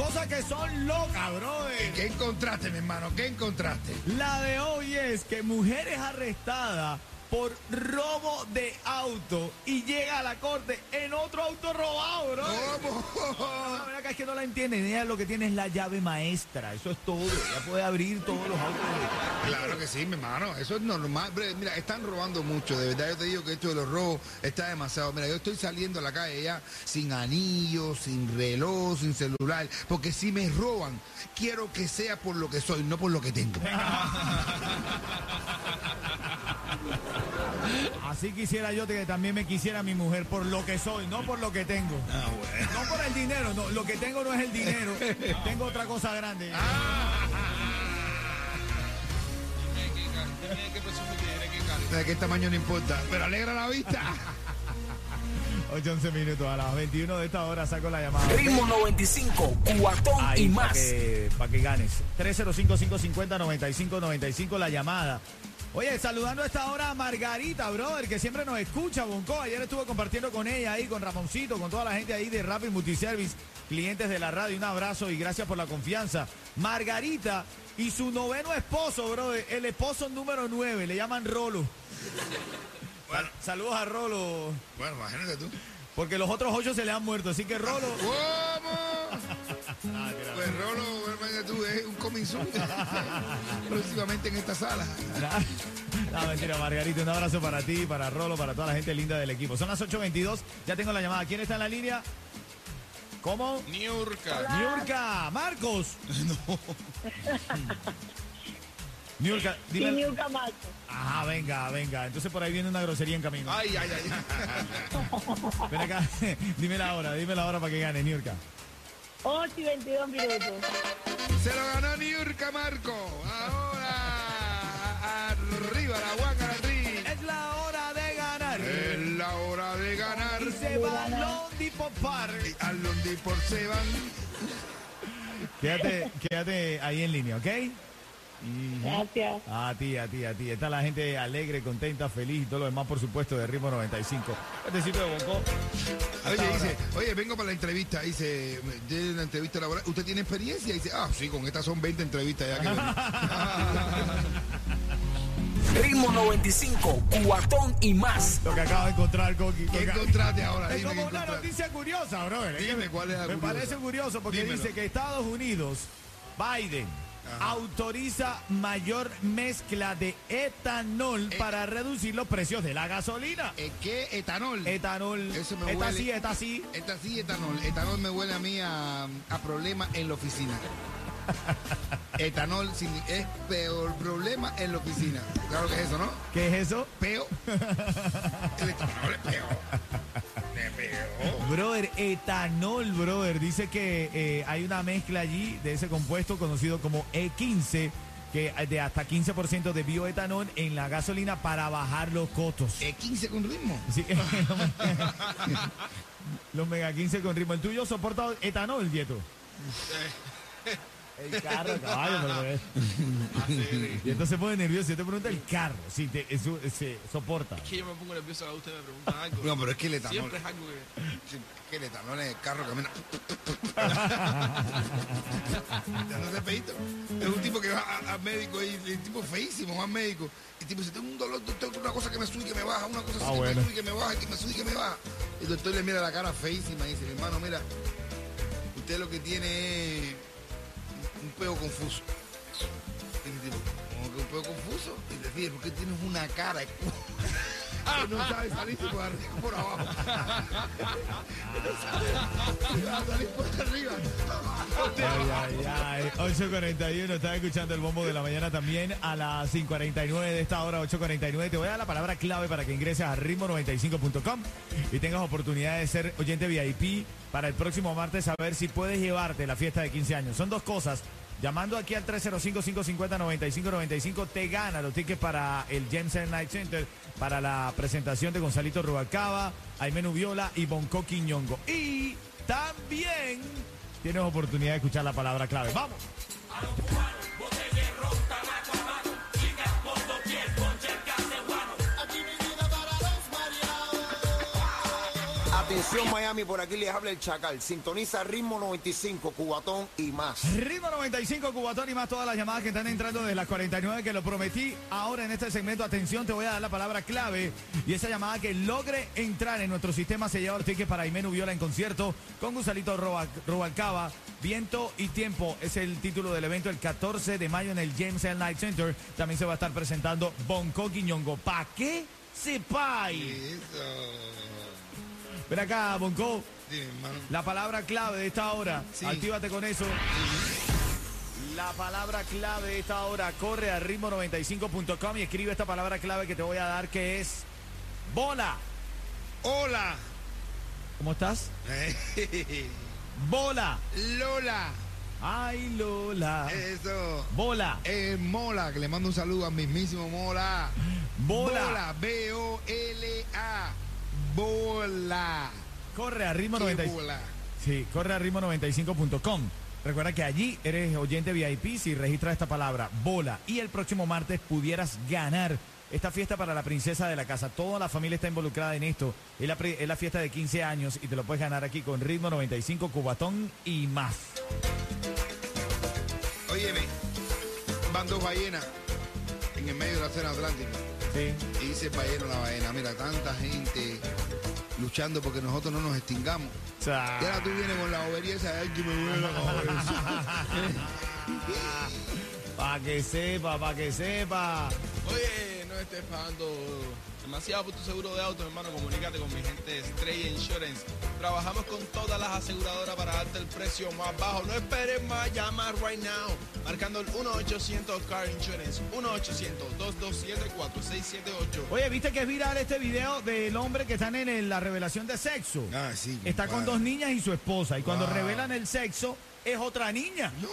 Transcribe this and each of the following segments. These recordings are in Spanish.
cosas que son locas, brother. ¿Qué encontraste, mi hermano? ¿Qué encontraste? La de hoy es que mujeres arrestadas por robo de auto y llega a la corte en otro auto robado, bro. La verdad que es que no la entienden. Ella lo que tiene es la llave maestra. Eso es todo. Ella puede abrir todos los autos. Claro que sí, mi hermano, eso es normal. Mira, están robando mucho, de verdad yo te digo que esto de los robos está demasiado. Mira, yo estoy saliendo a la calle ya sin anillo, sin reloj, sin celular, porque si me roban, quiero que sea por lo que soy, no por lo que tengo. Así quisiera yo que también me quisiera mi mujer por lo que soy, no por lo que tengo. No por el dinero, no, lo que tengo no es el dinero. tengo otra cosa grande. ¿De qué tamaño no importa? Pero alegra la vista. 8, 11 minutos a las 21 de esta hora saco la llamada. Ritmo 95, cuatón Ahí, y para más. que, pa' que ganes. 305-550-9595 la llamada. Oye, saludando a esta hora a Margarita, brother, que siempre nos escucha, Bonco. Ayer estuve compartiendo con ella ahí, con Ramoncito, con toda la gente ahí de Rapid Multiservice, clientes de la radio. Un abrazo y gracias por la confianza. Margarita y su noveno esposo, brother, el esposo número 9, le llaman Rolo. Bueno. Saludos a Rolo, Bueno, imagínate tú. porque los otros ocho se le han muerto, así que Rolo... ¿Cómo? Pues Rolo, imagínate tú, es un coming soon. Próximamente en esta sala. No, mentira, Margarita, un abrazo para ti, para Rolo, para toda la gente linda del equipo. Son las 8.22, ya tengo la llamada. ¿Quién está en la línea? ¿Cómo? Niurka. Niurka, Marcos. Niurka, dime. Niurka Marco. Ajá, venga, venga. Entonces por ahí viene una grosería en camino. Ay, ay, ay. Ven acá, dime la hora, dime la hora para que gane, Niurka. 8 y 22 minutos. Se lo ganó Niurka Marco. Ahora, arriba la guaca arriba. Es la hora de ganar. Es la hora de ganar. Y se va Londi Popar. Al Londi por Seban. Quédate, quédate ahí en línea, ¿ok? Gracias. A ti, a ti, a ti. Está la gente alegre, contenta, feliz y todo lo demás, por supuesto, de Ritmo 95. Este sitio de Bonco. Oye, dice, oye, vengo para la entrevista. Dice, de una entrevista laboral. ¿Usted tiene experiencia? Dice, ah, sí, con estas son 20 entrevistas ya que. Ritmo 95, cuatón y más. Lo que acabo de encontrar, Coqui. ¿Qué encontraste ahora? Es Dime, como ¿qué una noticia curiosa, brother. Que Dime, ¿cuál es la Me curiosa? parece curioso porque Dímelo. dice que Estados Unidos, Biden, autoriza mayor mezcla de etanol Eh. para reducir los precios de la gasolina. ¿Eh, ¿Qué? Etanol. Etanol. Eso me esta huele. sí, esta sí. Esta sí, etanol. Etanol me huele a mí a, a problemas en la oficina. Etanol sin- es peor problema en la oficina. Claro que es eso, ¿no? ¿Qué es eso? Peo. El etanol es peor. Es peor. Brother, etanol, brother. Dice que eh, hay una mezcla allí de ese compuesto conocido como E15, que de hasta 15% de bioetanol en la gasolina para bajar los costos. Eh, 15 con ritmo. Sí, los mega 15 con ritmo. ¿El tuyo soporta etanol, Dieto? El carro, caballo, pero es- Y entonces se pone nervioso. Yo te pregunto el carro, si te, eso, se soporta. que yo me pongo nervioso que usted me pregunta algo. No, pero es que el etanol. Siempre es algo que... El etanol en el carro camina. no sé, feíto. Es un tipo que va a- al médico y el tipo feísimo, va al médico. Y el tipo dice, tengo un dolor, doctor, una cosa que me sube y que me baja, una cosa así Ah, que bueno. me sube y que me baja, que me sube y que me baja. Y el doctor le mira la cara feísima y dice, hermano, mira, usted lo que tiene es un peo confuso. Tipo, ¿cómo que un peo confuso? Y dice, ¿por qué tienes una cara? que no sabe salir por arriba por abajo. salir por arriba. Ay, ay, ay. 8.41, estás escuchando el bombo de la mañana también a las 5.49 de esta hora, 8.49. Te voy a dar la palabra clave para que ingreses a ritmo95.com y tengas oportunidad de ser oyente VIP para el próximo martes, a ver si puedes llevarte la fiesta de 15 años. Son dos cosas. Llamando aquí al 305-550-9595 te gana los tickets para el James Night Center para la presentación de Gonzalito Rubalcaba, Aime Nubiola y Bonco Quiñongo. Y también tienes oportunidad de escuchar la palabra clave. ¡Vamos! Atención Miami, por aquí les habla el Chacal. Sintoniza ritmo 95, Cubatón y más. Ritmo 95, Cubatón y más todas las llamadas que están entrando desde las 49 que lo prometí. Ahora en este segmento, atención, te voy a dar la palabra clave y esa llamada que logre entrar en nuestro sistema se lleva el ticket para Imenu Viola en concierto con Gonzalito Roba- Rubalcaba. Viento y tiempo es el título del evento el 14 de mayo en el James L. Night Center. También se va a estar presentando Bonco Quiñongo. ¿Pa' qué? Sepay. Ven acá, Bonco. Dime, hermano. La palabra clave de esta hora, Sí. actívate con eso. La palabra clave de esta hora, corre a ritmo95.com y escribe esta palabra clave que te voy a dar que es bola. Hola. ¿Cómo estás? Bola. Lola. Ay, Lola. Eso. Bola. Eh, Mola, que le mando un saludo al mismísimo Mola. Bola. B-O-L-A. Bola. Corre a ritmo Qué 95. bola. Sí, corre a ritmo95.com. Recuerda que allí eres oyente VIP si registras esta palabra, bola. Y el próximo martes pudieras ganar esta fiesta para la princesa de la casa. Toda la familia está involucrada en esto. Es la, es la fiesta de 15 años y te lo puedes ganar aquí con ritmo 95, cubatón y más. Óyeme, van dos ballenas en el medio del océano Atlántico. Sí. Y dice el balleno a la ballena, mira, tanta gente luchando porque nosotros no nos extingamos. O sea, Y ahora tú vienes con la bobería esa de "Ay, que me duele la cabeza". para que sepa, para que sepa. Oye, no estés pagando demasiado por tu seguro de auto, hermano. Comunícate con mi gente de Stray Insurance. Trabajamos con todas las aseguradoras para darte el precio más bajo. No esperes más, llama right now. Marcando el 1-800 Car Insurance. 1-800-227-4678. Oye, ¿viste que es viral este video del hombre que están en el- la revelación de sexo? Ah, sí. Está con dos niñas y su esposa. Y cuando Wow. revelan el sexo, es otra niña. No.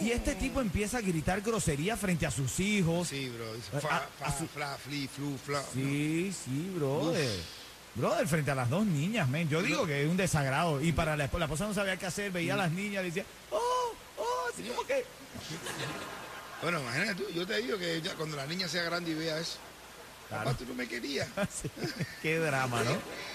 Y este tipo empieza a gritar grosería frente a sus hijos. Sí, bro. dice, A- Fa, a- fa, a su- fla, fli, flu, fla. Sí, sí, brother. Brother, frente a las dos niñas, men. Yo digo que es un desagrado. Y para la esposa, la esposa no sabía qué hacer, veía a las niñas y decía, oh, oh, así como que. Bueno, imagínate tú, yo te digo que ya cuando la niña sea grande y vea eso. Claro. Papá, tú no me querías. qué drama, ¿no?